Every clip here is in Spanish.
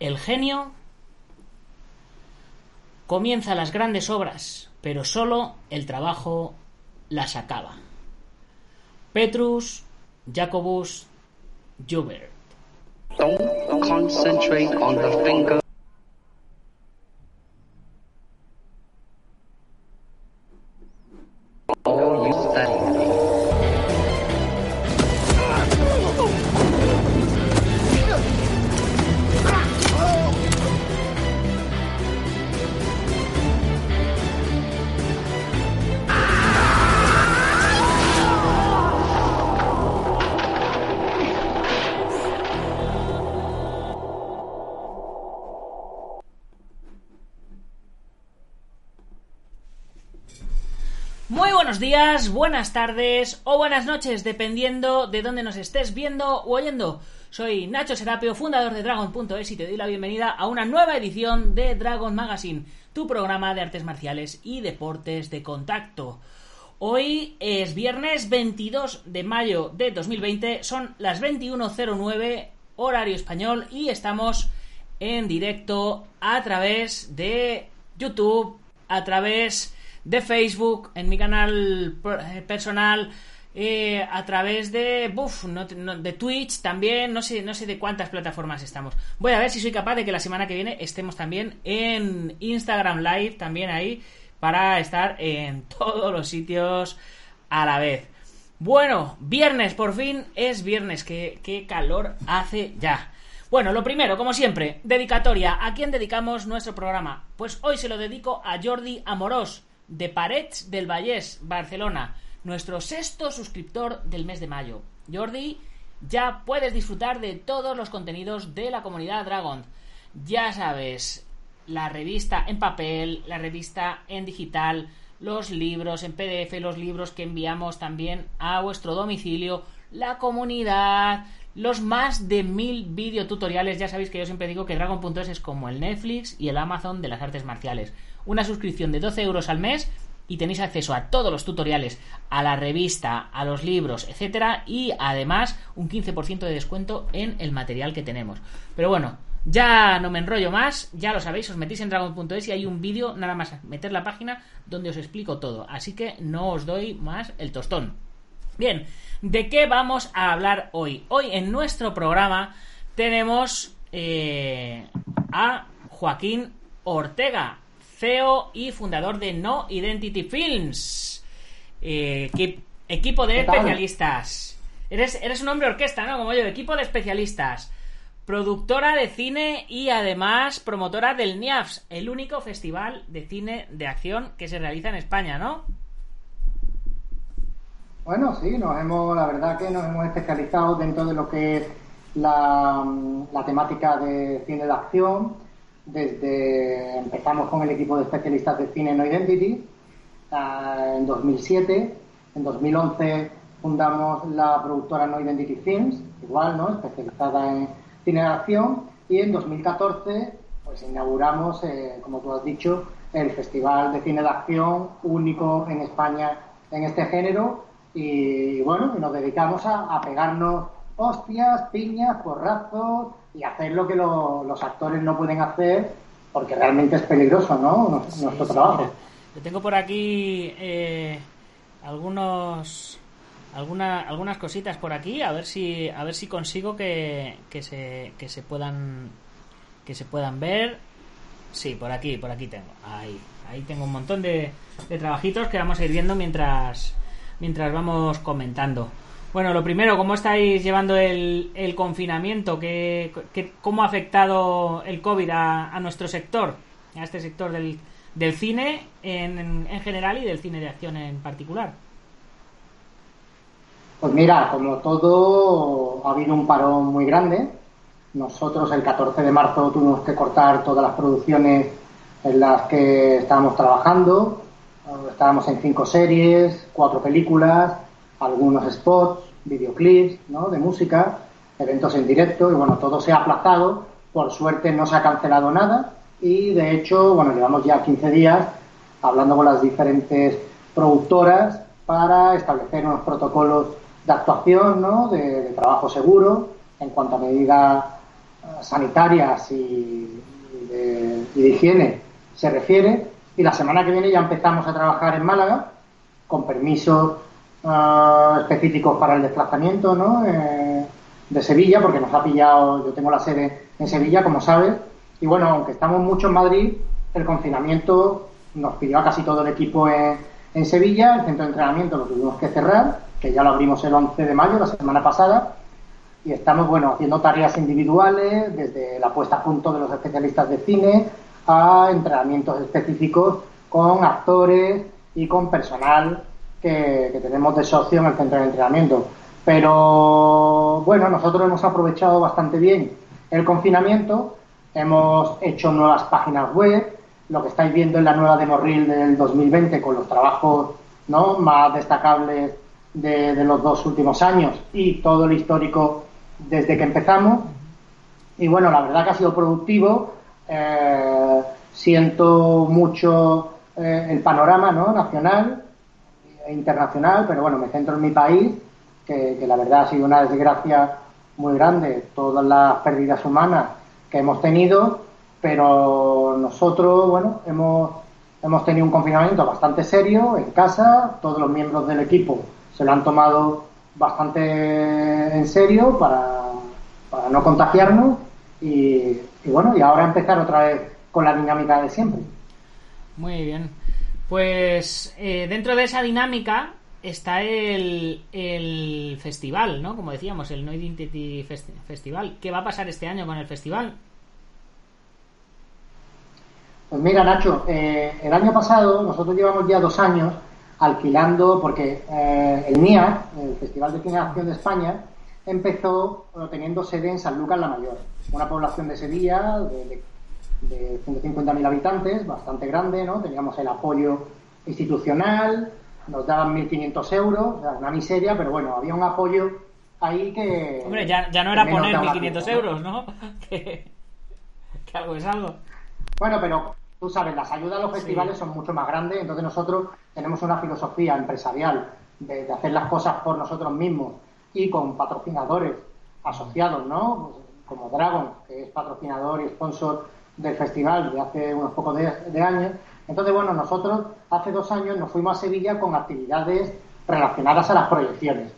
el genio comienza las grandes obras, pero solo el trabajo las acaba. Petrus Jacobus Joubert. Buenas tardes o buenas noches, dependiendo de dónde nos estés viendo o oyendo. Soy Nacho Serapio, fundador de Dragon.es y te doy la bienvenida a una nueva edición de Dragon Magazine, tu programa de artes marciales y deportes de contacto. Hoy es viernes 22 de mayo de 2020, son las 21.09 horario español y estamos en directo a través de YouTube, a través de Facebook, en mi canal per- personal, eh, a través de no- de Twitch también, no sé, no sé de cuántas plataformas estamos. Voy a ver si soy capaz de que la semana que viene estemos también en Instagram Live, también ahí, para estar en todos los sitios a la vez. Bueno, viernes, por fin es viernes, qué, qué calor hace ya. Bueno, lo primero, como siempre, dedicatoria. ¿A quién dedicamos nuestro programa? Pues hoy se lo dedico a Jordi Amorós, de Parets del Vallès, Barcelona, nuestro sexto suscriptor del mes de mayo. Jordi, ya puedes disfrutar de todos los contenidos de la comunidad Dragon. Ya sabes, la revista en papel, la revista en digital, los libros en PDF, los libros que enviamos también a vuestro domicilio, la comunidad, los más de mil videotutoriales. Ya sabéis que yo siempre digo que Dragon.es es como el Netflix y el Amazon de las artes marciales. Una suscripción de 12 euros al mes y tenéis acceso a todos los tutoriales, a la revista, a los libros, etcétera, y además un 15% de descuento en el material que tenemos. Pero bueno, ya no me enrollo más, ya lo sabéis, os metéis en dragon.es y hay un vídeo, nada más meter la página, donde os explico todo. Así que no os doy más el tostón. Bien, ¿de qué vamos a hablar hoy? Hoy en nuestro programa tenemos eh, a Joaquín Ortega, CEO y fundador de No Identity Films. Eh, equi- equipo de especialistas. Eres, eres un hombre orquesta, ¿no? Como yo, equipo de especialistas. Productora de cine y además promotora del NIAFS, el único festival de cine de acción que se realiza en España, ¿no? Bueno, sí, nos hemos, la verdad que nos hemos especializado dentro de lo que es la, la temática de cine de acción. Desde empezamos con el equipo de especialistas de cine No Identity ah, en 2007. En 2011 fundamos la productora No Identity Films, igual, ¿no? Especializada en cine de acción. Y en 2014, pues inauguramos, eh, como tú has dicho, el Festival de Cine de Acción único en España en este género y bueno, nos dedicamos a, a pegarnos hostias, piñas, porrazos y hacer lo que lo- los actores no pueden hacer porque realmente es peligroso, ¿no? Nuestro, Sí, nuestro sí, trabajo. yo tengo por aquí eh, algunos alguna, algunas cositas por aquí a ver si a ver si consigo que, que se que se puedan que se puedan ver sí por aquí por aquí tengo ahí ahí tengo un montón de, de trabajitos que vamos a ir viendo mientras mientras vamos comentando bueno lo primero cómo estáis llevando el, confinamiento ¿Qué, cómo ha afectado el covid a, a nuestro sector a este sector del, cine en general y del cine de acción en particular Pues mira, como todo, ha habido un parón muy grande. Nosotros el 14 de marzo tuvimos que cortar todas las producciones en las que estábamos trabajando. Estábamos en cinco series, cuatro películas, algunos spots, videoclips ¿no? de música, eventos en directo y bueno, todo se ha aplazado. Por suerte no se ha cancelado nada y de hecho, bueno, llevamos ya 15 días hablando con las diferentes productoras para establecer unos protocolos de actuación, ¿no? de, trabajo seguro en cuanto a medida sanitarias y de, y de higiene se refiere. Y la semana que viene ya empezamos a trabajar en Málaga con permisos ah, específicos para el desplazamiento ¿no? Eh, de Sevilla, porque nos ha pillado, yo tengo la sede en Sevilla, como sabes, y bueno, aunque estamos mucho en Madrid, el confinamiento nos pidió a casi todo el equipo en, en Sevilla, el centro de entrenamiento lo tuvimos que cerrar, que ya lo abrimos el 11 de mayo, la semana pasada, y estamos, bueno, haciendo tareas individuales, desde la puesta a punto de los especialistas de cine a entrenamientos específicos con actores y con personal que, tenemos de socio en el centro de entrenamiento. Pero bueno, nosotros hemos aprovechado bastante bien el confinamiento, hemos hecho nuevas páginas web, lo que estáis viendo en la nueva demo reel del 2020 con los trabajos ¿no? más destacables de, de los dos últimos años y todo el histórico desde que empezamos. Y bueno, la verdad que ha sido productivo. Eh, siento mucho eh, el panorama ¿no? nacional internacional, pero bueno, me centro en mi país, que, la verdad ha sido una desgracia muy grande, todas las pérdidas humanas que hemos tenido, pero nosotros, bueno, hemos, hemos tenido un confinamiento bastante serio en casa, todos los miembros del equipo se lo han tomado bastante en serio para, para no contagiarnos y, y bueno, y ahora empezar otra vez con la dinámica de siempre. Muy bien. Pues eh, dentro de esa dinámica está el, festival, ¿no? Como decíamos, el No Identity Festi- Festival. ¿Qué va a pasar este año con el festival? Pues mira, Nacho, eh, el año pasado nosotros llevamos ya dos años alquilando, porque eh, el MIA, el Festival de Cine de Acción de España, empezó teniendo sede en San Lucas la Mayor, una población de Sevilla de, de 150.000 habitantes, bastante grande, ¿no? Teníamos el apoyo institucional, nos daban 1.500 euros, o sea, una miseria, pero bueno, había un apoyo ahí que... Hombre, ya, ya no era poner da una 1.500 pieza, ¿no? euros, ¿no? que, que algo es algo. Bueno, pero tú sabes, las ayudas a los festivales son mucho más grandes, entonces nosotros tenemos una filosofía empresarial de, de hacer las cosas por nosotros mismos y con patrocinadores asociados, ¿no? Como Dragon, que es patrocinador y sponsor del festival de hace unos pocos de, de años. Entonces, bueno, nosotros hace dos años nos fuimos a Sevilla con actividades relacionadas a las proyecciones.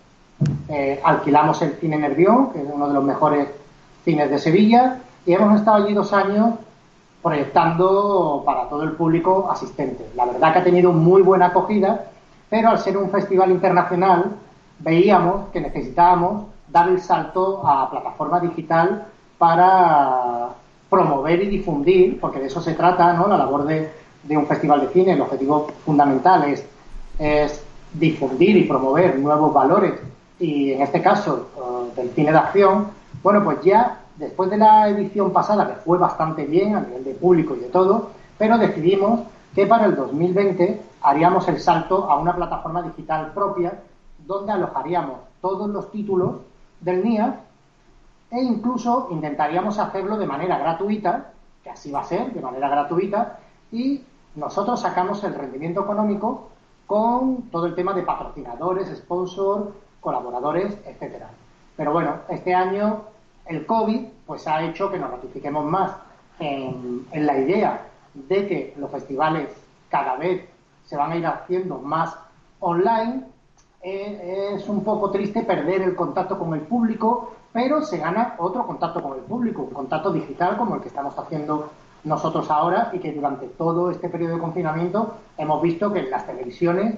Eh, alquilamos el Cine Nervión, que es uno de los mejores cines de Sevilla, y hemos estado allí dos años proyectando para todo el público asistente. La verdad que ha tenido muy buena acogida, pero al ser un festival internacional veíamos que necesitábamos dar el salto a plataforma digital para promover y difundir, porque de eso se trata, ¿no? La labor de, un festival de cine, el objetivo fundamental es, es difundir y promover nuevos valores y en este caso eh, del cine de acción, bueno, pues ya después de la edición pasada, que fue bastante bien a nivel de público y de todo, pero decidimos que para el 2020 haríamos el salto a una plataforma digital propia donde alojaríamos todos los títulos del NIA e incluso intentaríamos hacerlo de manera gratuita, que así va a ser, de manera gratuita, y nosotros sacamos el rendimiento económico con todo el tema de patrocinadores, sponsors, colaboradores, etcétera. Pero bueno, este año el COVID pues ha hecho que nos ratifiquemos más en, en la idea de que los festivales cada vez se van a ir haciendo más online. Eh, es un poco triste perder el contacto con el público, pero se gana otro contacto con el público, un contacto digital como el que estamos haciendo nosotros ahora y que durante todo este periodo de confinamiento hemos visto que en las televisiones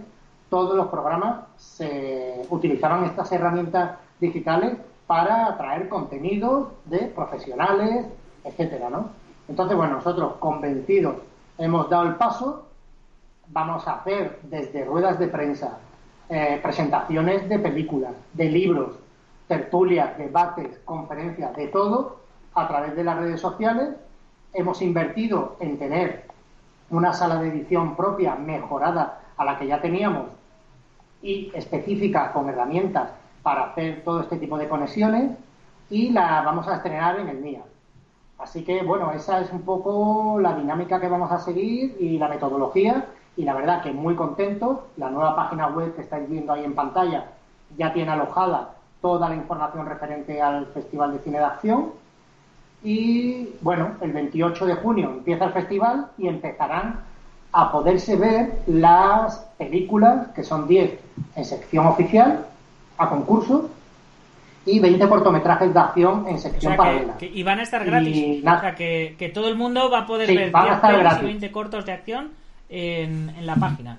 todos los programas se utilizaban estas herramientas digitales para atraer contenidos de profesionales, etcétera, ¿no? Entonces, bueno, nosotros convencidos hemos dado el paso, vamos a hacer desde ruedas de prensa, eh, presentaciones de películas, de libros, tertulias, debates, conferencias, de todo, a través de las redes sociales. Hemos invertido en tener una sala de edición propia mejorada a la que ya teníamos y específica con herramientas para hacer todo este tipo de conexiones y la vamos a estrenar en el MIA. Así que, bueno, esa es un poco la dinámica que vamos a seguir y la metodología. Y la verdad que muy contentos. La nueva página web que estáis viendo ahí en pantalla ya tiene alojada toda la información referente al Festival de Cine de Acción. Y bueno, el 28 de junio empieza el festival y empezarán a poderse ver las películas, que son 10 en sección oficial, a concurso, y 20 cortometrajes de acción en sección O sea, paralela. que, que- y van a estar gratis. Y O sea, que, que todo el mundo va a poder Sí, ver van a 10 estar gratis. 20 cortos de acción en, en la página.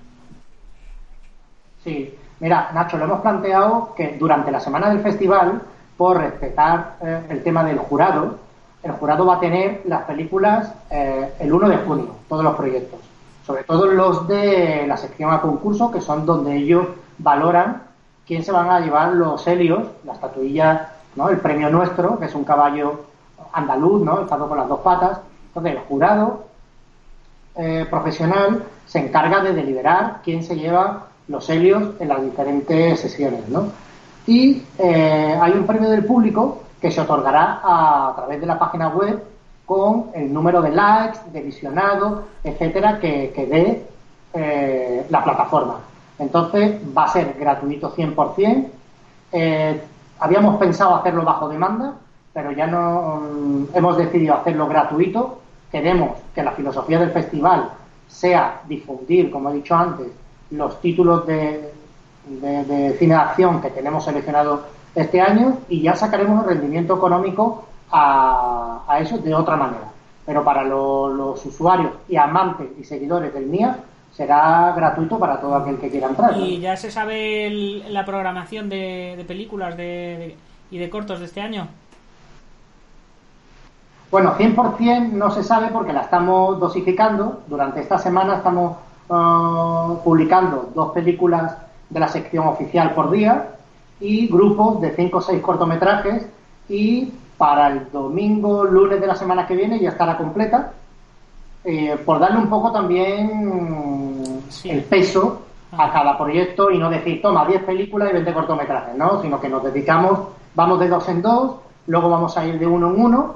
Sí, mira, Nacho, lo hemos planteado que durante la semana del festival, por respetar eh, el tema del jurado, el jurado va a tener las películas eh, el 1 de junio, todos los proyectos. Sobre todo los de la sección a concurso, que son donde ellos valoran quién se van a llevar los helios, la estatuilla, ¿no? el premio nuestro, que es un caballo andaluz, ¿no? estado con las dos patas. Entonces, el jurado eh, profesional se encarga de deliberar quién se lleva los helios en las diferentes sesiones, ¿no? Y eh, hay un premio del público que se otorgará a, través de la página web con el número de likes, de visionado, etcétera, que, que dé eh, la plataforma. Entonces va a ser gratuito 100%. Eh, habíamos pensado hacerlo bajo demanda, pero ya no mm, hemos decidido hacerlo gratuito. Queremos que la filosofía del festival sea difundir, como he dicho antes, los títulos de, de- de cine de acción que tenemos seleccionado este año y ya sacaremos el rendimiento económico a, a eso de otra manera. Pero para lo- los usuarios y amantes y seguidores del MIA será gratuito para todo aquel que quiera entrar. ¿no? ¿Y ya se sabe el- la programación de, de películas de, de- y de cortos de este año? Bueno, 100% no se sabe porque la estamos dosificando. Durante esta semana estamos ah, publicando dos películas de la sección oficial por día y grupos de 5 o 6 cortometrajes y para el domingo, lunes de la semana que viene ya estará completa. Eh, por darle un poco también Sí. el peso a cada proyecto y no decir, toma 10 películas y 20 cortometrajes, ¿no? Sino que nos dedicamos, vamos de dos en dos, luego vamos a ir de uno en uno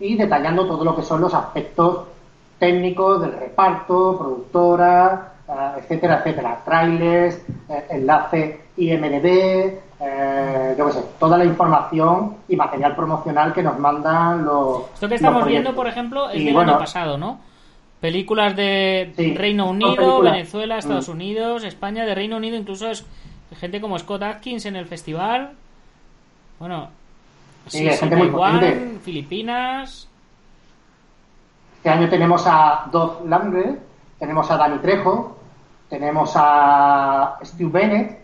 y detallando todo lo que son los aspectos técnicos del reparto, productora, eh, etcétera, etcétera, trailers, eh, enlace IMDB, eh, yo qué sé, toda la información y material promocional que nos mandan los. Esto que estamos viendo, por ejemplo, es Y del bueno, año pasado, ¿no? Películas de Sí, Reino Unido. Venezuela, Estados Mm. Unidos, España, de Reino Unido, incluso es gente como Scott Atkins en el festival. Bueno, Sí, hay gente muy Taiwán. Filipinas. Este año tenemos a Doug Langre, tenemos a Dani Trejo, tenemos a Stu Bennett,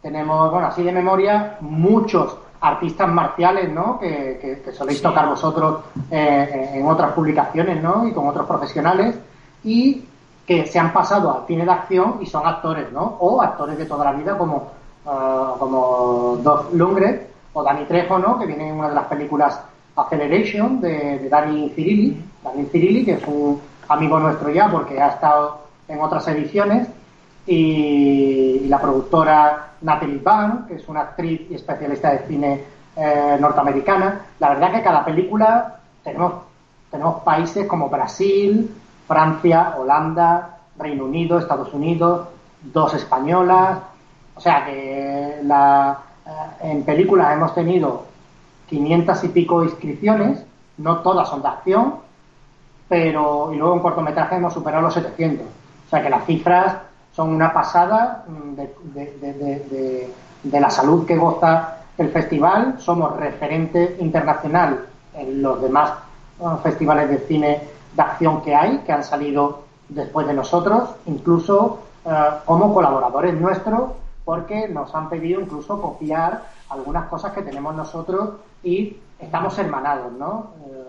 tenemos, bueno, así de memoria, muchos artistas marciales, ¿no? Que, que- que soléis Sí. tocar vosotros eh, en otras publicaciones, ¿no? Y con otros profesionales y que se han pasado al cine de acción y son actores, ¿no? O actores de toda la vida como, ah, como Doug Lundgren o Dani Trejo, ¿no? Que viene en una de las películas Acceleration de, de Dani Cirilli, Dani Cirilli, que es un amigo nuestro ya porque ha estado en otras ediciones y, y la productora Natalie Bann, que es una actriz y especialista de cine eh, norteamericana. La verdad que cada película tenemos, tenemos países como Brasil, Francia, Holanda, Reino Unido, Estados Unidos, dos españolas. O sea que la, eh, en películas hemos tenido 500 y pico inscripciones, no todas son de acción, pero y luego en cortometraje hemos superado los 700. O sea que las cifras son una pasada mm, de, la salud que goza el festival. Somos referente internacional en los demás eh, festivales de cine de acción que hay, que han salido después de nosotros, incluso eh, como colaboradores nuestros, porque nos han pedido incluso copiar algunas cosas que tenemos nosotros y estamos hermanados, ¿no? Eh,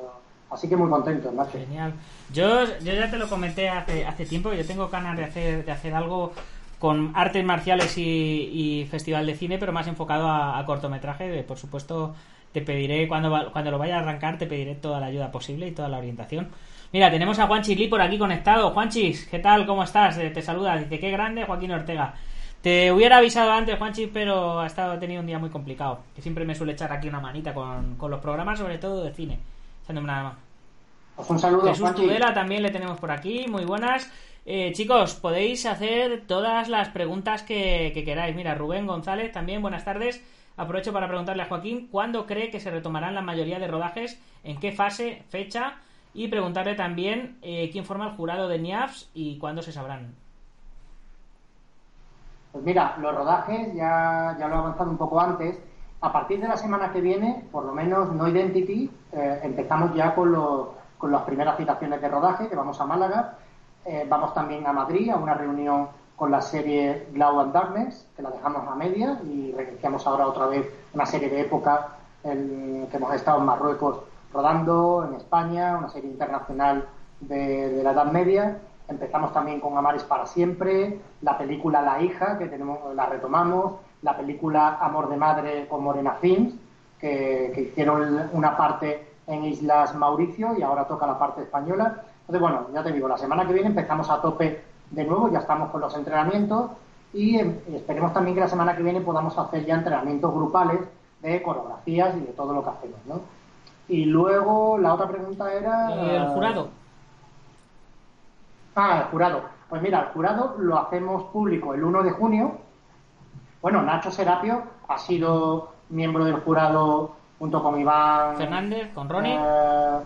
así que muy contentos, Nacho. Genial. Yo, yo ya te lo comenté hace, hace tiempo, yo tengo ganas de hacer, de hacer algo con artes marciales y, y festival de cine, pero más enfocado a, a cortometraje. De- Por supuesto, te pediré, cuando, cuando lo vaya a arrancar, te pediré toda la ayuda posible y toda la orientación. Mira, tenemos a Juanchis Lee por aquí conectado. Juanchis, ¿qué tal? ¿Cómo estás? Eh, Te saluda. Dice, qué grande Joaquín Ortega. Te hubiera avisado antes, Juanchis, pero ha estado he tenido un día muy complicado. Que siempre me suele echar aquí una manita con, con los programas, sobre todo de cine. Echándome nada más. Pues un saludo, Jesús Juanchi. Tudela también le tenemos por aquí, muy buenas. Eh, chicos, podéis hacer todas las preguntas que, que queráis. Mira, Rubén González también, buenas tardes. aprovecho para preguntarle a Joaquín cuándo cree que se retomarán la mayoría de rodajes, en qué fase, fecha, y preguntarle también eh, quién forma el jurado de NIAFs y cuándo se sabrán. Pues mira, los rodajes ya, ya lo he avanzado un poco antes. A partir de la semana que viene, por lo menos No Identity, eh, empezamos ya con, con las primeras citaciones de rodaje, que vamos a Málaga. Eh, vamos también a Madrid a una reunión con la serie Glow and Darkness, que la dejamos a media y reiniciamos ahora otra vez una serie de época en, que hemos estado en Marruecos rodando, en España, una serie internacional de la Edad Media. Empezamos también con Amares para siempre, la película La hija, que tenemos, la retomamos, la película Amor de madre con Morena Films, que, hicieron una parte en Islas Mauricio y ahora toca la parte española. Entonces, bueno, ya te digo, la semana que viene empezamos a tope de nuevo, ya estamos con los entrenamientos y, eh, esperemos también que la semana que viene podamos hacer ya entrenamientos grupales de coreografías y de todo lo que hacemos, ¿no? Y luego la otra pregunta era... El jurado. Ah, el jurado. Pues mira, el jurado lo hacemos público el 1 de junio. Bueno, Nacho Serapio ha sido miembro del jurado junto con Iván Fernández, con Ronnie. Eh,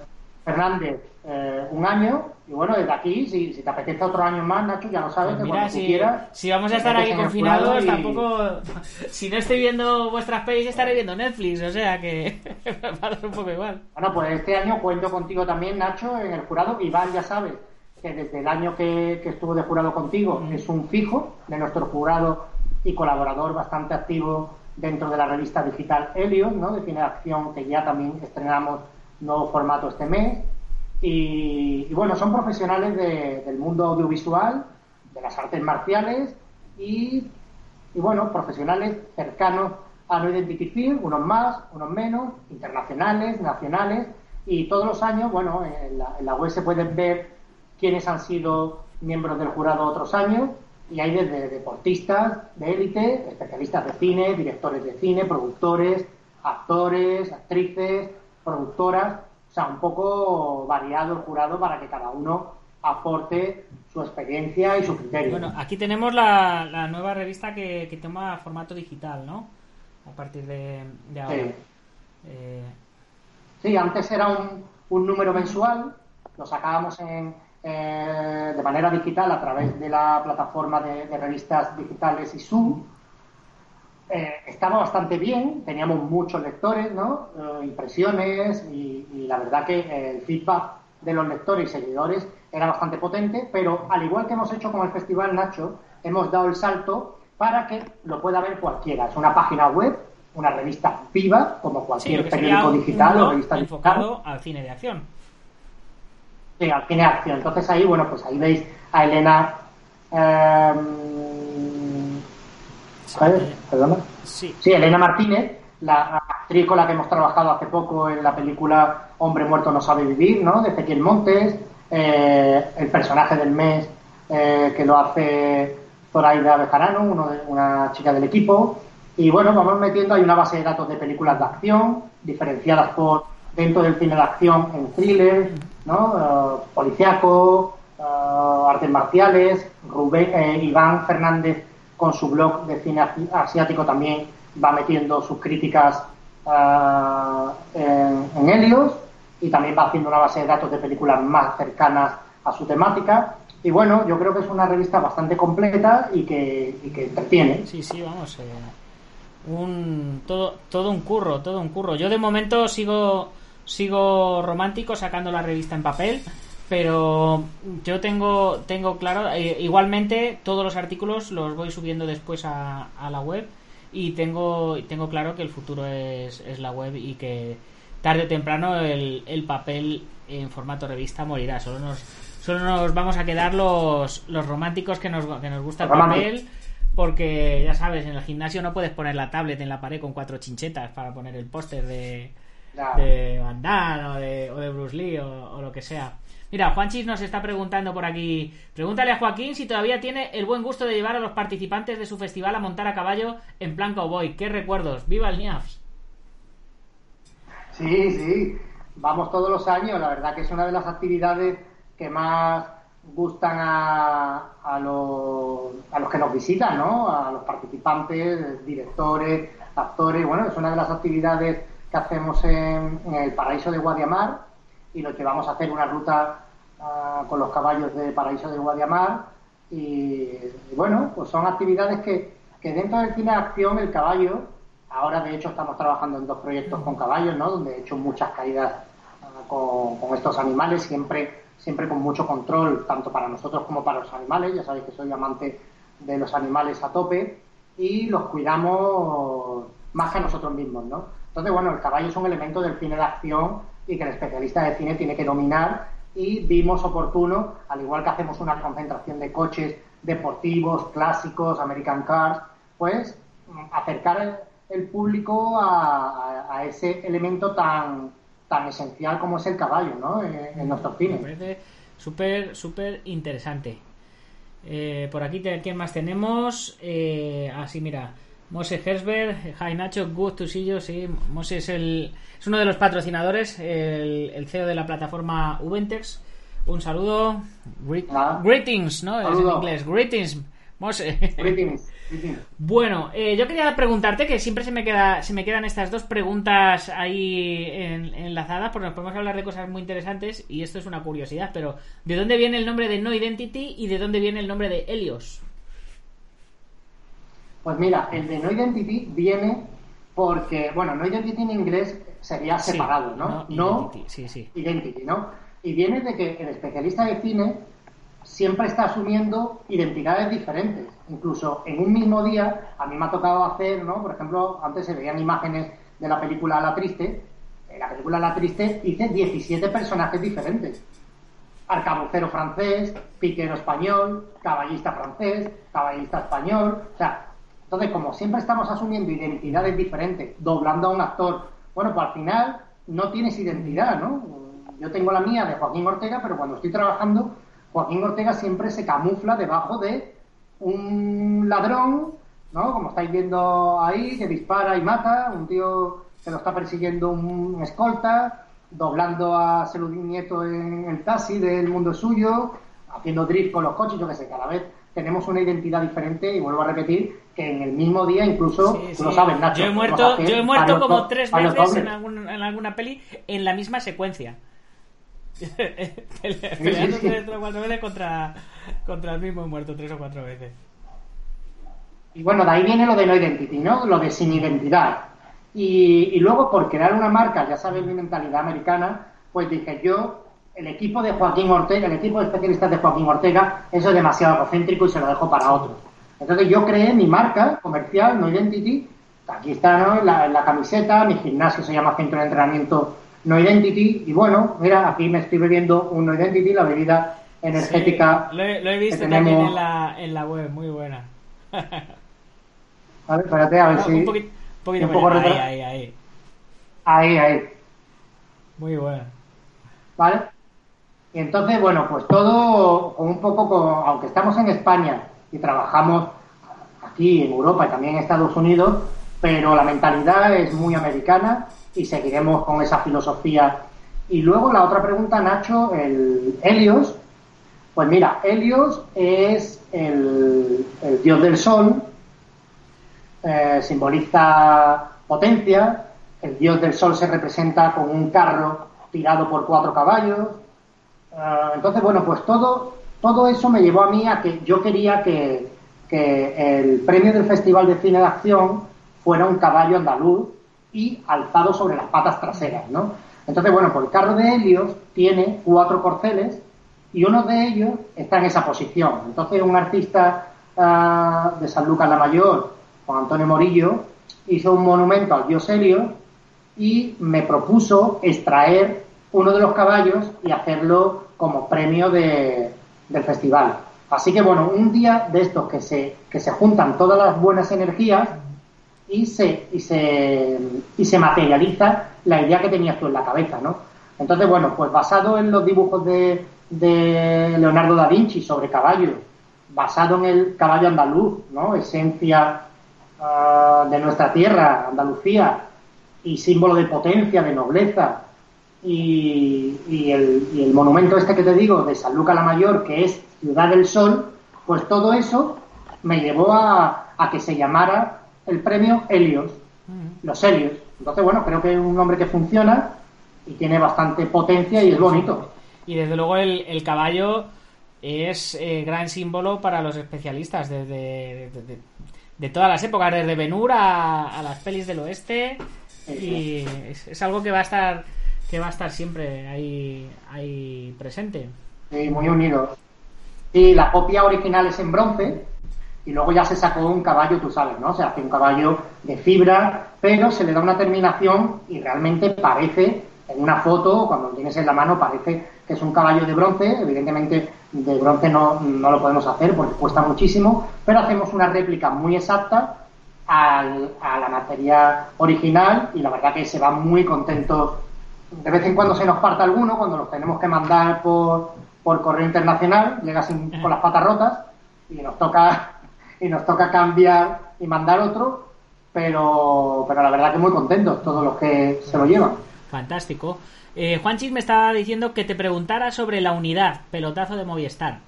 Fernández, eh, un año. Y bueno, desde aquí, si, si, te apetece otro año más, Nacho, ya lo sabes. Pues mira, si, quieras, si vamos a estar aquí confinados, y... tampoco. Si no estoy viendo vuestras pelis, estaré viendo Netflix. O sea que me parece un poco igual. Bueno, pues este año cuento contigo también, Nacho, en el jurado. Iván, ya sabes que desde el año que, que estuvo de jurado contigo es un fijo de nuestro jurado y colaborador bastante activo dentro de la revista digital Helios, ¿no? de cine acción, que ya también estrenamos nuevo formato este mes. Y, y bueno, son profesionales de, del mundo audiovisual, de las artes marciales y, y bueno, profesionales cercanos a no identificar, unos más, unos menos, internacionales, nacionales, y todos los años, bueno, en la, en la web se pueden ver quiénes han sido miembros del jurado otros años, y hay desde deportistas de élite, especialistas de cine, directores de cine, productores, actores, actrices, productoras, o sea, un poco variado el jurado para que cada uno aporte su experiencia y su criterio. Bueno, aquí tenemos la, la nueva revista que, que, toma formato digital, ¿no? A partir de, de ahora. Sí. Eh... sí, antes era un, un número mensual, lo sacábamos en, eh, de manera digital a través de la plataforma de, de revistas digitales ISU. Eh, estaba bastante bien, teníamos muchos lectores, ¿no? Eh, impresiones y, y, la verdad que el feedback de los lectores y seguidores era bastante potente, pero al igual que hemos hecho con el Festival Nacho, hemos dado el salto para que lo pueda ver cualquiera. Es una página web, una revista viva, como cualquier sí, periódico digital o revista enfocado digital. al cine de acción. Sí, al cine de acción. Entonces ahí, bueno, pues ahí veis a Elena. Eh, ¿sabes? ¿Perdona? Sí. sí, Elena Martínez, la actriz con la que hemos trabajado hace poco en la película Hombre Muerto No Sabe Vivir, ¿no? De Ezequiel Montes, eh, el personaje del mes eh, que lo hace Zoraida Bejarano, uno de, una chica del equipo. Y bueno, vamos metiendo, hay una base de datos de películas de acción, diferenciadas por dentro del cine de acción en thriller, ¿no? Uh, policiaco, uh, artes marciales, Rubén, eh, Iván Fernández con su blog de cine asiático también va metiendo sus críticas en, Helios y también va haciendo una base de datos de películas más cercanas a su temática. Y bueno, yo creo que es una revista bastante completa y que, y que entretiene. Sí, sí, vamos. Eh, un, todo, todo un curro, todo un curro. Yo de momento sigo sigo romántico sacando la revista en papel pero yo tengo tengo claro eh, igualmente todos los artículos los voy subiendo después a, a, la web y tengo tengo claro que el futuro es, es la web y que tarde o temprano el, el, papel en formato revista morirá. Solo nos solo nos vamos a quedar los, los románticos que nos, que nos gusta el papel porque ya sabes en el gimnasio no puedes poner la tablet en la pared con cuatro chinchetas para poner el póster de de Van Damme o de, o de Bruce Lee o, o, lo que sea. Mira, Juanchis nos está preguntando por aquí. Pregúntale a Joaquín si todavía tiene el buen gusto de llevar a los participantes de su festival a montar a caballo en plan cowboy. ¿Qué recuerdos? ¡Viva el NIAFS! Sí, sí. Vamos todos los años. La verdad que es una de las actividades que más gustan a, a, los, a los que nos visitan, ¿no? A los participantes, directores, actores. Bueno, es una de las actividades que hacemos en, el Paraíso de Guadiamar y lo llevamos a hacer una ruta ah, con los caballos de Paraíso de Guadiamar. Y, bueno, pues son actividades que, que dentro del cine de acción el caballo, ahora de hecho estamos trabajando en dos proyectos con caballos, ¿no? Donde he hecho muchas caídas ah, con, con estos animales, siempre siempre con mucho control, tanto para nosotros como para los animales. Ya sabéis que soy amante de los animales a tope y los cuidamos más que a nosotros mismos, ¿no? Entonces, bueno, el caballo es un elemento del cine de acción y que el especialista de cine tiene que dominar y vimos oportuno, al igual que hacemos una concentración de coches deportivos, clásicos, American Cars, pues acercar el, público a ese elemento tan, tan esencial como es el caballo, ¿no? En, en nuestros cines. Me parece súper, súper interesante. Eh, por aquí, ¿quién más tenemos? Eh, así, ah, mira. Mose Hersberg, Hi Nacho, good to see you. Sí, Mose es, el, es uno de los patrocinadores, el, CEO de la plataforma Ubentex. Un saludo. Greetings, ¿no? Es en inglés. Greetings, Mose. Greetings. Bueno, eh, yo quería preguntarte que siempre se me queda, se me quedan estas dos preguntas ahí enlazadas, porque nos podemos hablar de cosas muy interesantes y esto es una curiosidad, pero ¿de dónde viene el nombre de No Identity y de dónde viene el nombre de Helios? Pues mira, el de No Identity viene porque, bueno, No Identity en inglés sería separado, ¿no? No, identity, sí, sí. identity, ¿no? Y viene de que el especialista de cine siempre está asumiendo identidades diferentes. Incluso en un mismo día, a mí me ha tocado hacer, ¿no? Por ejemplo, antes se veían imágenes de la película La Triste. En la película La Triste hice 17 personajes diferentes. Arcabucero francés, piquero español, caballista francés, caballista español. O sea, entonces, como siempre estamos asumiendo identidades diferentes, doblando a un actor, bueno, pues al final no tienes identidad, ¿no? Yo tengo la mía de Joaquín Ortega, pero cuando estoy trabajando Joaquín Ortega siempre se camufla debajo de un ladrón, ¿no? Como estáis viendo ahí, que dispara y mata, un tío que lo está persiguiendo un escolta, doblando a Seludín Nieto en el taxi del mundo suyo, haciendo drift con los coches, yo qué sé, cada vez tenemos una identidad diferente y vuelvo a repetir que en el mismo día incluso tú lo sabes Nacho yo he muerto yo he muerto como tres veces en, en alguna peli en la misma secuencia Peleando tres o cuatro veces contra, contra el mismo muerto tres o cuatro veces. Y bueno, de ahí viene lo de no identity, ¿no? Lo de sin identidad. Y, y luego, por crear una marca, ya sabes mi mentalidad americana, pues dije yo, el equipo de Joaquín Ortega, el equipo de especialistas de Joaquín Ortega, eso es demasiado egocéntrico y se lo dejo para otros. Entonces yo creé mi marca comercial, No Identity, aquí está ¿no? en, la, la camiseta, mi gimnasio se llama Centro de Entrenamiento no Identity. Y bueno, mira, aquí me estoy bebiendo un No Identity, la bebida energética. lo, he, visto también en la, en la web, muy buena. a ver, espérate, a ver si. Un, poquito, un poco ahí, ahí, ahí. Ahí, ahí. Muy buena. ¿Vale? Y entonces, bueno, pues todo un poco, con, aunque estamos en España y trabajamos aquí en Europa y también en Estados Unidos, pero la mentalidad es muy americana y seguiremos con esa filosofía. Y luego la otra pregunta, Nacho, el Helios. Pues mira, Helios es el, dios del sol, eh, simboliza potencia, el dios del sol se representa con un carro tirado por cuatro caballos. Eh, entonces, bueno, pues todo, todo eso me llevó a mí a que yo quería que, el premio del Festival de Cine de Acción fuera un caballo andaluz y alzado sobre las patas traseras, ¿no? Entonces, bueno, pues el carro de Helios tiene cuatro corceles y uno de ellos está en esa posición. Entonces, un artista ah, de San Lucas la Mayor, Juan Antonio Morillo, hizo un monumento al dios Helios y me propuso extraer uno de los caballos y hacerlo como premio de, del festival. Así que bueno, un día de estos que se, que se juntan todas las buenas energías, y se, y se, y se materializa la idea que tenías tú en la cabeza, ¿no? Entonces, bueno, pues basado en los dibujos de, de Leonardo da Vinci sobre caballos, basado en el caballo andaluz, ¿no? Esencia ah, de nuestra tierra, Andalucía, y símbolo de potencia, de nobleza, y, y, el, y el monumento este que te digo de San Luca la Mayor, que es Ciudad del Sol, pues todo eso me llevó a, a que se llamara el premio Helios, los Helios. Entonces, bueno, creo que es un nombre que funciona y tiene bastante potencia y es bonito. Y desde luego el, el caballo es eh, gran símbolo para los especialistas desde de, de- de todas las épocas, desde Benur a, a las pelis del oeste y es, es algo que va a estar que va a estar siempre ahí, ahí presente. Sí, muy unidos. Y la copia original es en bronce y luego ya se sacó un caballo, tú sabes, ¿no? Se hace un caballo de fibra, pero se le da una terminación y realmente parece, en una foto, cuando lo tienes en la mano, parece que es un caballo de bronce. Evidentemente, de bronce no, no lo podemos hacer porque cuesta muchísimo, pero hacemos una réplica muy exacta a la materia original y la verdad que se va muy contento. De vez en cuando se nos parta alguno, cuando los tenemos que mandar por, por correo internacional, llega sin- con las patas rotas y nos toca y nos toca cambiar y mandar otro, pero, pero la verdad que muy contentos todos los que se lo llevan. Fantástico. Eh, Juanchis me estaba diciendo que te preguntara sobre la unidad, pelotazo de Movistar.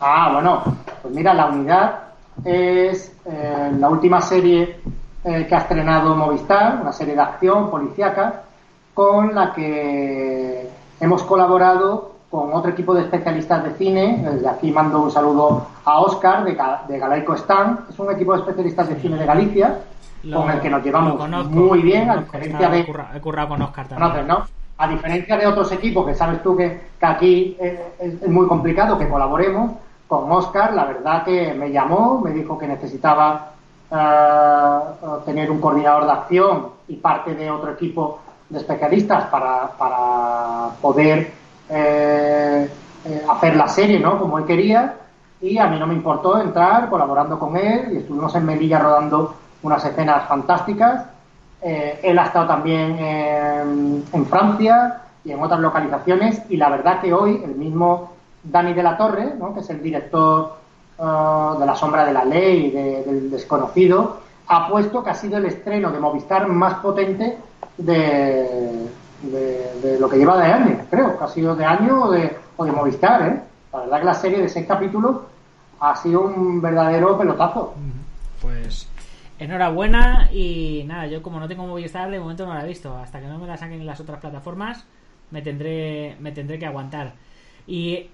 Ah, bueno, pues mira, La Unidad es eh, la última serie eh, que ha estrenado Movistar, una serie de acción policíaca, con la que hemos colaborado con otro equipo de especialistas de cine. Desde aquí mando un saludo a Oscar de, de Galaico Stan. Es un equipo de especialistas de cine de Galicia, con el que nos llevamos lo conozco, muy bien, lo a diferencia de, he currado- con Oscar también. ¿no? A diferencia de otros equipos que sabes tú que, que aquí eh, es, es muy complicado que colaboremos, con Oscar, la verdad que me llamó, me dijo que necesitaba tener un coordinador de acción y parte de otro equipo de especialistas para, para poder eh, eh, hacer la serie, ¿no? Como él quería. Y a mí no me importó entrar colaborando con él y estuvimos en Melilla rodando unas escenas fantásticas. Eh, él ha estado también en, en Francia y en otras localizaciones y la verdad que hoy el mismo Dani de la Torre, ¿no? que es el director eh, de La Sombra de la Ley, de- del Desconocido, ha puesto que ha sido el estreno de Movistar más potente de, de- de lo que lleva de año, creo, que ha sido de año o de, o de Movistar. ¿eh? La verdad que la serie de seis capítulos ha sido un verdadero pelotazo. Pues enhorabuena y nada, yo como no tengo Movistar de momento no la he visto. Hasta que no me la saquen en las otras plataformas me tendré, me tendré que aguantar. Y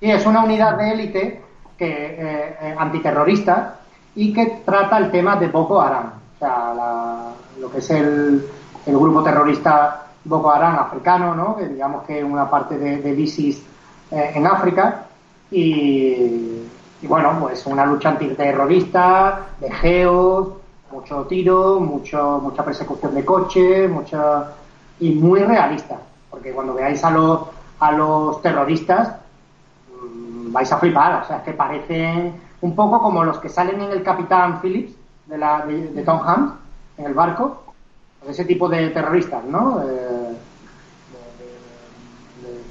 Sí, es una unidad de élite que eh, eh, antiterrorista y que trata el tema de Boko Haram, o sea, la- lo que es el, el grupo terrorista Boko Haram africano, ¿no? Que digamos que una parte de, del ISIS eh, en África. Y, y bueno, pues una lucha antiterrorista, de geos, mucho tiro, mucho, mucha persecución de coche, mucha y muy realista, porque cuando veáis a los a los terroristas vais a flipar, o sea, que parecen un poco como los que salen en el Capitán Phillips de, la, de, de Tom Hanks, en el barco, ese tipo de terroristas, ¿no? Eh,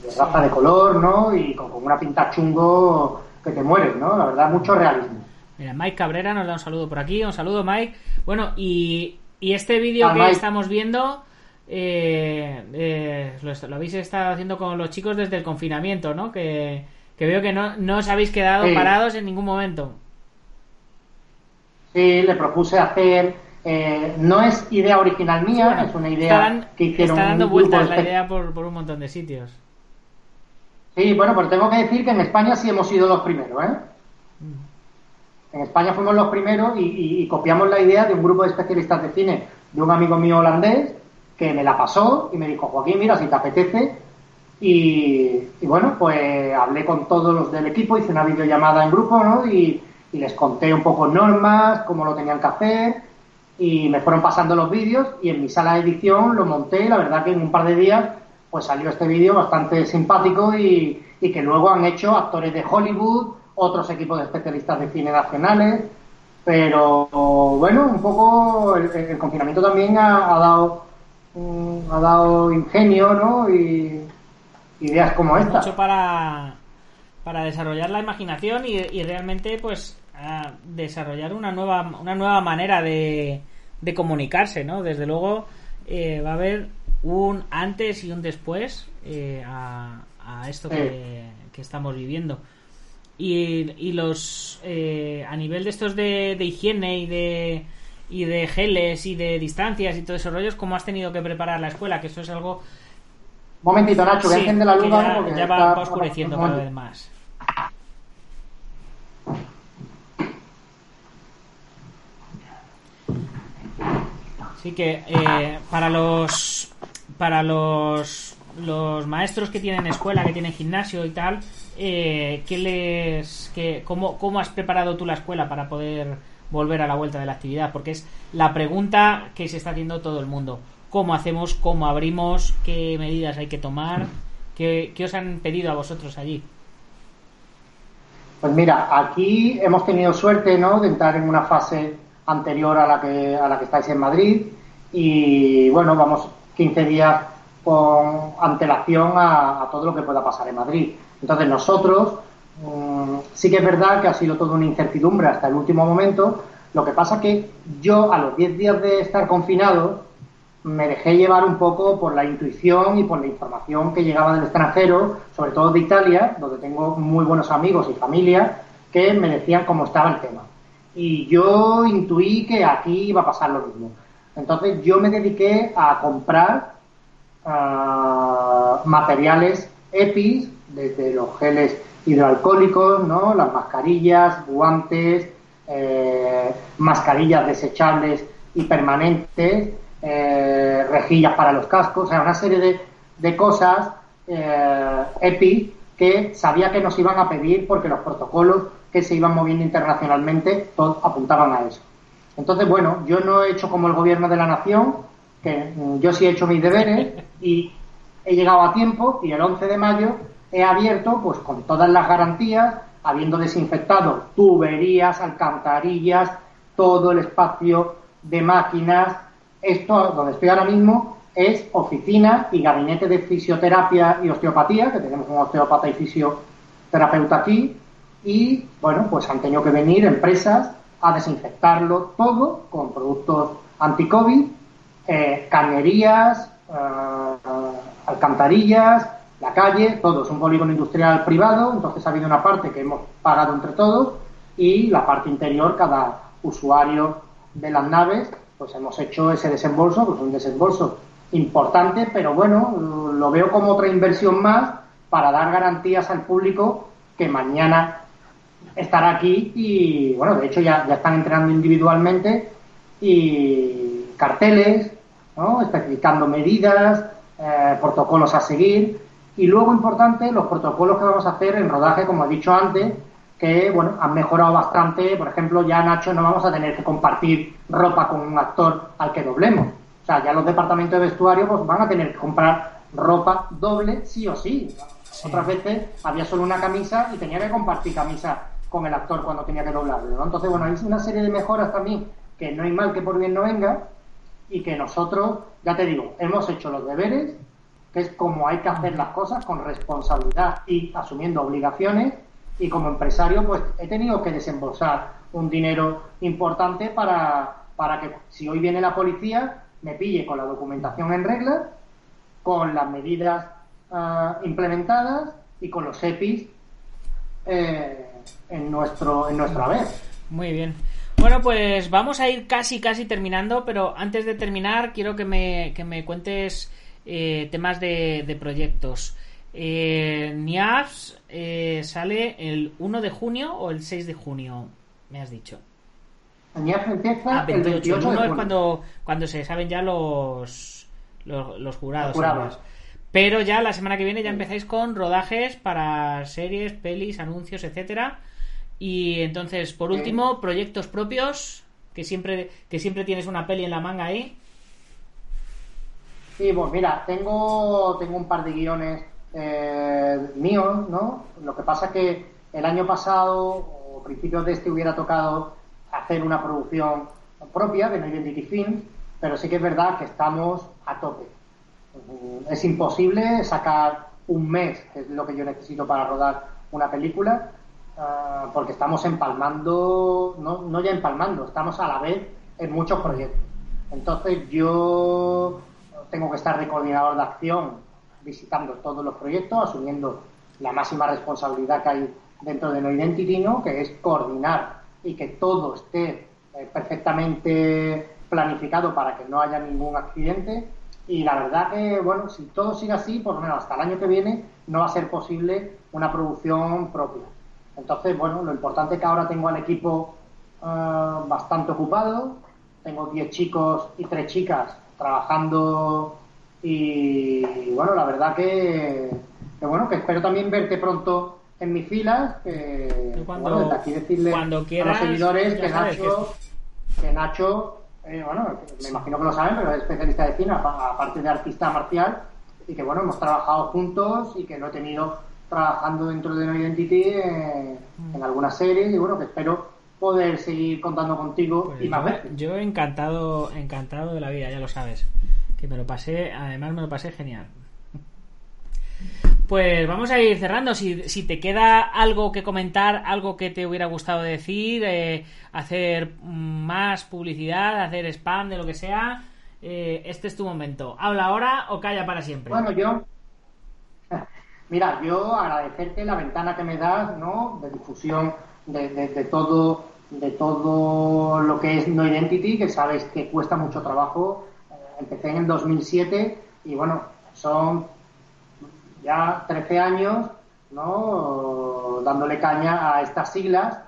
de, raza de color, ¿no? Y con, con una pinta chungo que te mueres, ¿no? La verdad, mucho realismo. Mira, Mike Cabrera nos da un saludo por aquí, un saludo Mike. Bueno, y, y este vídeo Ah, que Mike. estamos viendo eh, eh, lo, lo habéis estado haciendo con los chicos desde el confinamiento, ¿no? Que, que veo que no, no os habéis quedado Sí. parados en ningún momento. Sí, le propuse hacer, eh, no es idea original mía, Bueno, es una idea dan- que hicieron está dando vueltas la idea por, por un montón de sitios. Sí, bueno, pues tengo que decir que en España sí hemos sido los primeros, ¿eh? En España fuimos los primeros y, y- y copiamos la idea de un grupo de especialistas de cine de un amigo mío holandés que me la pasó y me dijo, Joaquín, mira, si te apetece. Y, bueno, pues hablé con todos los del equipo, hice una videollamada en grupo, ¿no? Y, les conté un poco normas, cómo lo tenían que hacer y me fueron pasando los vídeos y en mi sala de edición lo monté la verdad que en un par de días pues salió este vídeo bastante simpático y, que luego han hecho actores de Hollywood, otros equipos de especialistas de cine nacionales, pero bueno, un poco el, el confinamiento también ha, ha dado mm, ha dado ingenio, ¿no? Y ideas como esta. Mucho para, para desarrollar la imaginación y, y realmente, pues, a desarrollar una nueva, una nueva manera de, de comunicarse, ¿no? Desde luego, eh, va a haber un antes y un después eh, a, a esto que, que estamos viviendo. Y, y los eh, a nivel de estos de, de higiene y de y de geles y de distancias y todos esos rollos, ¿cómo has tenido que preparar la escuela? Que eso es algo Momentito, Nacho, que Sí, enciende la luz ahora ya, porque ya va, está- oscureciendo cada vez más. Así que eh, para los para los los maestros que tienen escuela, que tienen gimnasio y tal, eh, ¿qué les, qué, cómo, ¿cómo has preparado tú la escuela para poder volver a la vuelta de la actividad? Porque es la pregunta que se está haciendo todo el mundo. ¿Cómo hacemos? ¿Cómo abrimos? ¿Qué medidas hay que tomar? ¿Qué, os han pedido a vosotros allí? Pues mira, aquí hemos tenido suerte, ¿no? De entrar en una fase anterior a la que a la que estáis en Madrid y bueno, vamos 15 días con antelación a, todo lo que pueda pasar en Madrid. Entonces nosotros mm, sí que es verdad que ha sido toda una incertidumbre hasta el último momento. Lo que pasa que yo a los 10 días de estar confinado me dejé llevar un poco por la intuición y por la información que llegaba del extranjero, sobre todo de Italia, donde tengo muy buenos amigos y familia que me decían cómo estaba el tema. Y yo intuí que aquí iba a pasar lo mismo. Entonces yo me dediqué a comprar ah, materiales EPIs, desde los geles hidroalcohólicos, ¿no? las mascarillas, guantes, eh, mascarillas desechables y permanentes, eh, rejillas para los cascos, o sea, una serie de, de cosas eh, EPI que sabía que nos iban a pedir porque los protocolos que se iban moviendo internacionalmente todos apuntaban a eso. Entonces, bueno, yo no he hecho como el gobierno de la nación, que mm, yo sí he hecho mis deberes y he llegado a tiempo y el 11 de mayo he abierto pues con todas las garantías, habiendo desinfectado tuberías, alcantarillas, todo el espacio de máquinas. Esto donde estoy ahora mismo es oficina y gabinete de fisioterapia y osteopatía, que tenemos un osteopata y fisioterapeuta aquí, y bueno, pues han tenido que venir empresas a desinfectarlo todo con productos anti-COVID, eh, cañerías, eh, alcantarillas, la calle, todo. Es un polígono industrial privado, entonces ha habido una parte que hemos pagado entre todos y la parte interior, cada usuario de las naves, pues hemos hecho ese desembolso, pues un desembolso importante, pero bueno, lo veo como otra inversión más para dar garantías al público que mañana estará aquí y bueno, de hecho ya, ya están entrenando individualmente y carteles, ¿no? especificando medidas, eh, protocolos a seguir y luego importante los protocolos que vamos a hacer en rodaje, como he dicho antes, que bueno, han mejorado bastante, por ejemplo, ya Nacho no vamos a tener que compartir ropa con un actor al que doblemos. O sea, ya los departamentos de vestuario pues van a tener que comprar ropa doble sí o sí. Otras veces había solo una camisa y tenía que compartir camisa con el actor cuando tenía que doblarlo. ¿no? Entonces, bueno, hay una serie de mejoras también que no hay mal que por bien no venga y que nosotros, ya te digo, hemos hecho los deberes, que es como hay que hacer las cosas con responsabilidad y asumiendo obligaciones y como empresario pues he tenido que desembolsar un dinero importante para, para que si hoy viene la policía me pille con la documentación en regla, con las medidas ah, implementadas y con los EPIs eh, en nuestro en nuestro haber. Muy bien. Bueno, pues vamos a ir casi, casi terminando, pero antes de terminar quiero que me, que me cuentes eh, temas de proyectos. Eh, eh, sale el 1 de junio o el 6 de junio, me has dicho. NIAF empieza Ah, el 28. 28 El de 1 es junio. cuando, cuando se saben ya los, los, los jurados. Los jurados. Pero ya la semana que viene ya empezáis con rodajes para series, pelis, anuncios, etcétera. Y entonces, por Sí. último, proyectos propios, que siempre, que siempre tienes una peli en la manga ahí. Sí, pues mira, tengo, tengo un par de guiones eh, míos, ¿no? Lo que pasa que el año pasado, o principios de este, hubiera tocado hacer una producción propia de No Identity Films, pero sí que es verdad que estamos a tope. Mm, Es imposible sacar un mes, que es lo que yo necesito para rodar una película, ah, porque estamos empalmando, no, no ya empalmando, estamos a la vez en muchos proyectos. Entonces yo tengo que estar de coordinador de acción visitando todos los proyectos, asumiendo la máxima responsabilidad que hay dentro de No Identity, ¿no? que es coordinar y que todo esté eh, perfectamente planificado para que no haya ningún accidente. Y la verdad que, bueno, si todo sigue así, por lo menos hasta el año que viene, no va a ser posible una producción propia. Entonces, bueno, lo importante es que ahora tengo al equipo eh, bastante ocupado. Tengo 10 chicos y 3 chicas trabajando verdad que, que, bueno, que espero también verte pronto en mis filas. Que, cuando, bueno, desde aquí decirle cuando a quieras, los seguidores que Nacho, que Nacho eh, bueno, me imagino que lo saben, pero es especialista de cine, apa- aparte de artista marcial, y que bueno, hemos trabajado juntos y que lo he tenido trabajando dentro de No Identity eh, en algunas series, y bueno, que espero poder seguir contando contigo Pues y más veces. yo encantado, encantado de la vida, ya lo sabes. Que me lo pasé, además me lo pasé genial. Pues vamos a ir cerrando. Si, te queda algo que comentar, algo que te hubiera gustado decir, eh, hacer más publicidad, hacer spam, de lo que sea, eh, este es tu momento. Habla ahora o calla para siempre. Bueno, yo, mira, yo agradecerte la ventana que me das, ¿no? De difusión de, de- de todo, de todo lo que es No Identity, que sabes que cuesta mucho trabajo. Eh, empecé en el 2007 y bueno, son ya 13 años, ¿no? Dándole caña a estas siglas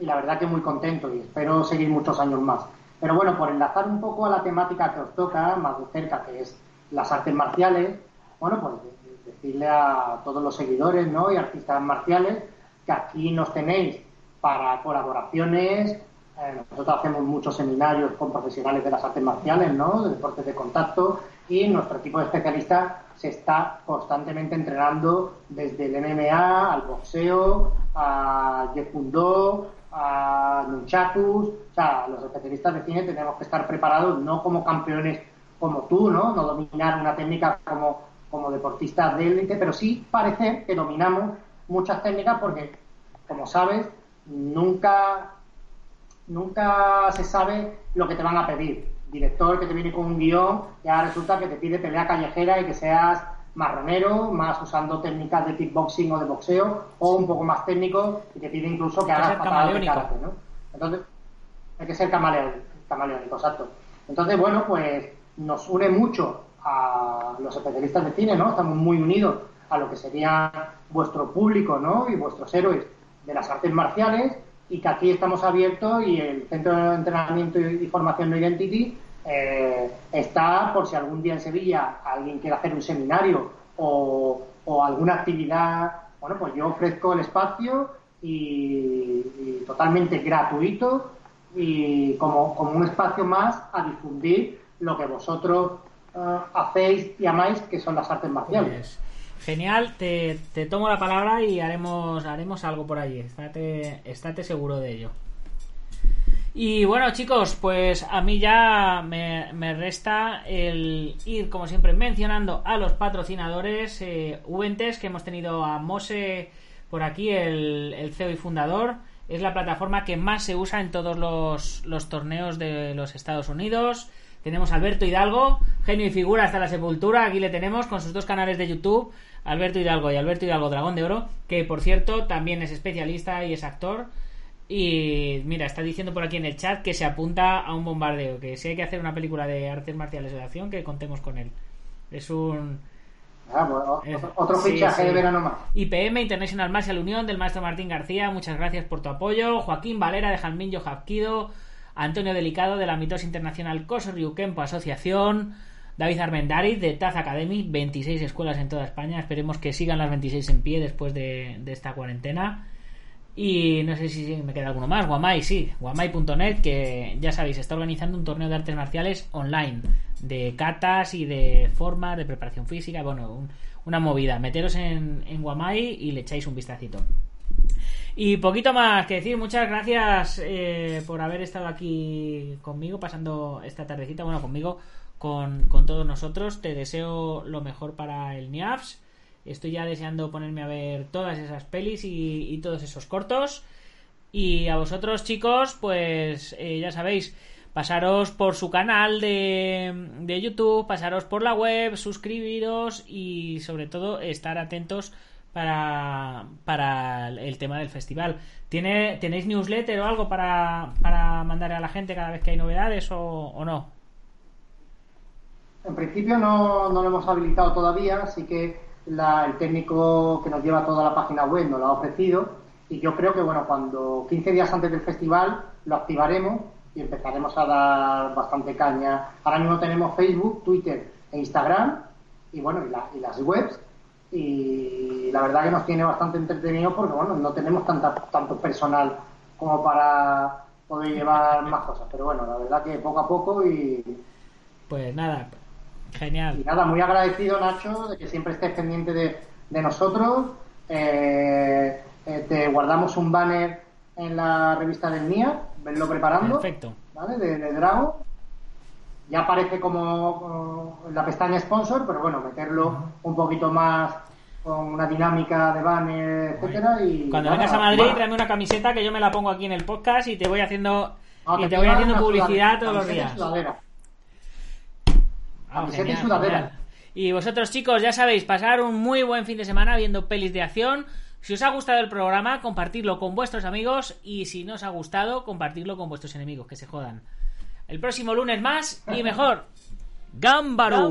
y la verdad que muy contento y espero seguir muchos años más. Pero bueno, por enlazar un poco a la temática que os toca más de cerca, que es las artes marciales, bueno, pues de- de- decirle a todos los seguidores, ¿no? Y artistas marciales que aquí nos tenéis para colaboraciones. Eh, nosotros hacemos muchos seminarios con profesionales de las artes marciales, ¿no? De deportes de contacto y nuestro equipo de especialistas se está constantemente entrenando desde el MMA al boxeo, a Taekwondo, a Nunchakus. O sea, los especialistas de cine tenemos que estar preparados no como campeones como tú, ¿no? No dominar una técnica como, como deportistas de élite, pero sí parece que dominamos muchas técnicas porque, como sabes, nunca nunca se sabe lo que te van a pedir. Director que te viene con un guion, ya resulta que te pide pelea callejera y que seas marronero, más usando técnicas de kickboxing o de boxeo, o un poco más técnico y te pide incluso que hagas patadas de karate, ¿no? Entonces, hay que ser camaleónico, camaleónico, exacto. Entonces, bueno, pues nos une mucho a los especialistas de cine, ¿no? Estamos muy unidos a lo que sería vuestro público, ¿no? Y vuestros héroes de las artes marciales y que aquí estamos abiertos y el Centro de Entrenamiento y Formación No Identity eh, está por si algún día en Sevilla alguien quiere hacer un seminario o, o alguna actividad, bueno, pues yo ofrezco el espacio y, totalmente gratuito y como, como un espacio más a difundir lo que vosotros eh, hacéis y amáis, que son las artes marciales. Genial, te, te tomo la palabra y haremos, haremos algo por allí. Estate, estate seguro de ello. Y bueno, chicos, pues a mí ya me, me resta el ir, como siempre, mencionando a los patrocinadores eh, Uventes, que hemos tenido a Mose por aquí, el, el CEO y fundador. Es la plataforma que más se usa en todos los, los torneos de los Estados Unidos. Tenemos a Alberto Hidalgo, genio y figura hasta la sepultura. Aquí le tenemos con sus dos canales de YouTube, Alberto Hidalgo y Alberto Hidalgo Dragón de Oro, que por cierto también es especialista y es actor. Y mira, está diciendo por aquí en el chat que se apunta a un bombardeo, que si hay que hacer una película de artes marciales de acción, que contemos con él. Es un... Ah, pues, Es- otro, otro sí, fichaje sí. de verano más. IPM, International Martial Unión, del maestro Martín García, muchas gracias por tu apoyo. Joaquín Valera, de Jalminho Hapkido. Antonio Delicado, de la Mitos Internacional Kosoryu Kempo Asociación. David Armendariz, de Taz Academy, 26 escuelas en toda España. Esperemos que sigan las 26 en pie después de, esta cuarentena. Y no sé si me queda alguno más. Guamai, sí. Guamai.net, que ya sabéis, está organizando un torneo de artes marciales online. De catas y de formas, de preparación física. Bueno, un- una movida. Meteros en, en Guamai y le echáis un vistacito. Y poquito más que decir. Muchas gracias eh, por haber estado aquí conmigo, pasando esta tardecita. Bueno, conmigo, con, con todos nosotros. Te deseo lo mejor para el NIAFS. Estoy ya deseando ponerme a ver todas esas pelis y, todos esos cortos. Y a vosotros, chicos, pues eh, ya sabéis, pasaros por su canal de, de YouTube, pasaros por la web, suscribiros y sobre todo estar atentos para, para el tema del festival. ¿Tiene, ¿Tenéis newsletter o algo para, para mandar a la gente cada vez que hay novedades o no? En principio no, no, lo hemos habilitado todavía, así que la, el técnico que nos lleva toda la página web nos lo ha ofrecido y yo creo que bueno, cuando 15 días antes del festival lo activaremos y empezaremos a dar bastante caña. Ahora mismo tenemos Facebook, Twitter e Instagram y bueno, y, la, y las webs y la verdad que nos tiene bastante entretenido porque bueno, no tenemos tanta, tanto personal como para poder llevar más cosas, pero bueno, la verdad que poco a poco y pues nada, genial. Y nada, muy agradecido Nacho de que siempre estés pendiente de, de nosotros. Eh, eh, te guardamos un banner en la revista del NIA, venlo preparando. Perfecto. ¿Vale? De, de Drago. Ya aparece como, como la pestaña sponsor, pero bueno, meterlo un poquito más con una dinámica de banner, etcétera y Cuando nada, vengas a Madrid, bueno. tráeme una camiseta que yo me la pongo aquí en el podcast y te voy haciendo No, y te quiero voy haciendo publicidad todos los días. Ah, y vosotros, chicos, ya sabéis, pasar un muy buen fin de semana viendo pelis de acción. Si os ha gustado el programa, compartidlo con vuestros amigos y si no os ha gustado, compartidlo con vuestros enemigos, que se jodan. El próximo lunes más y mejor. Gambaro.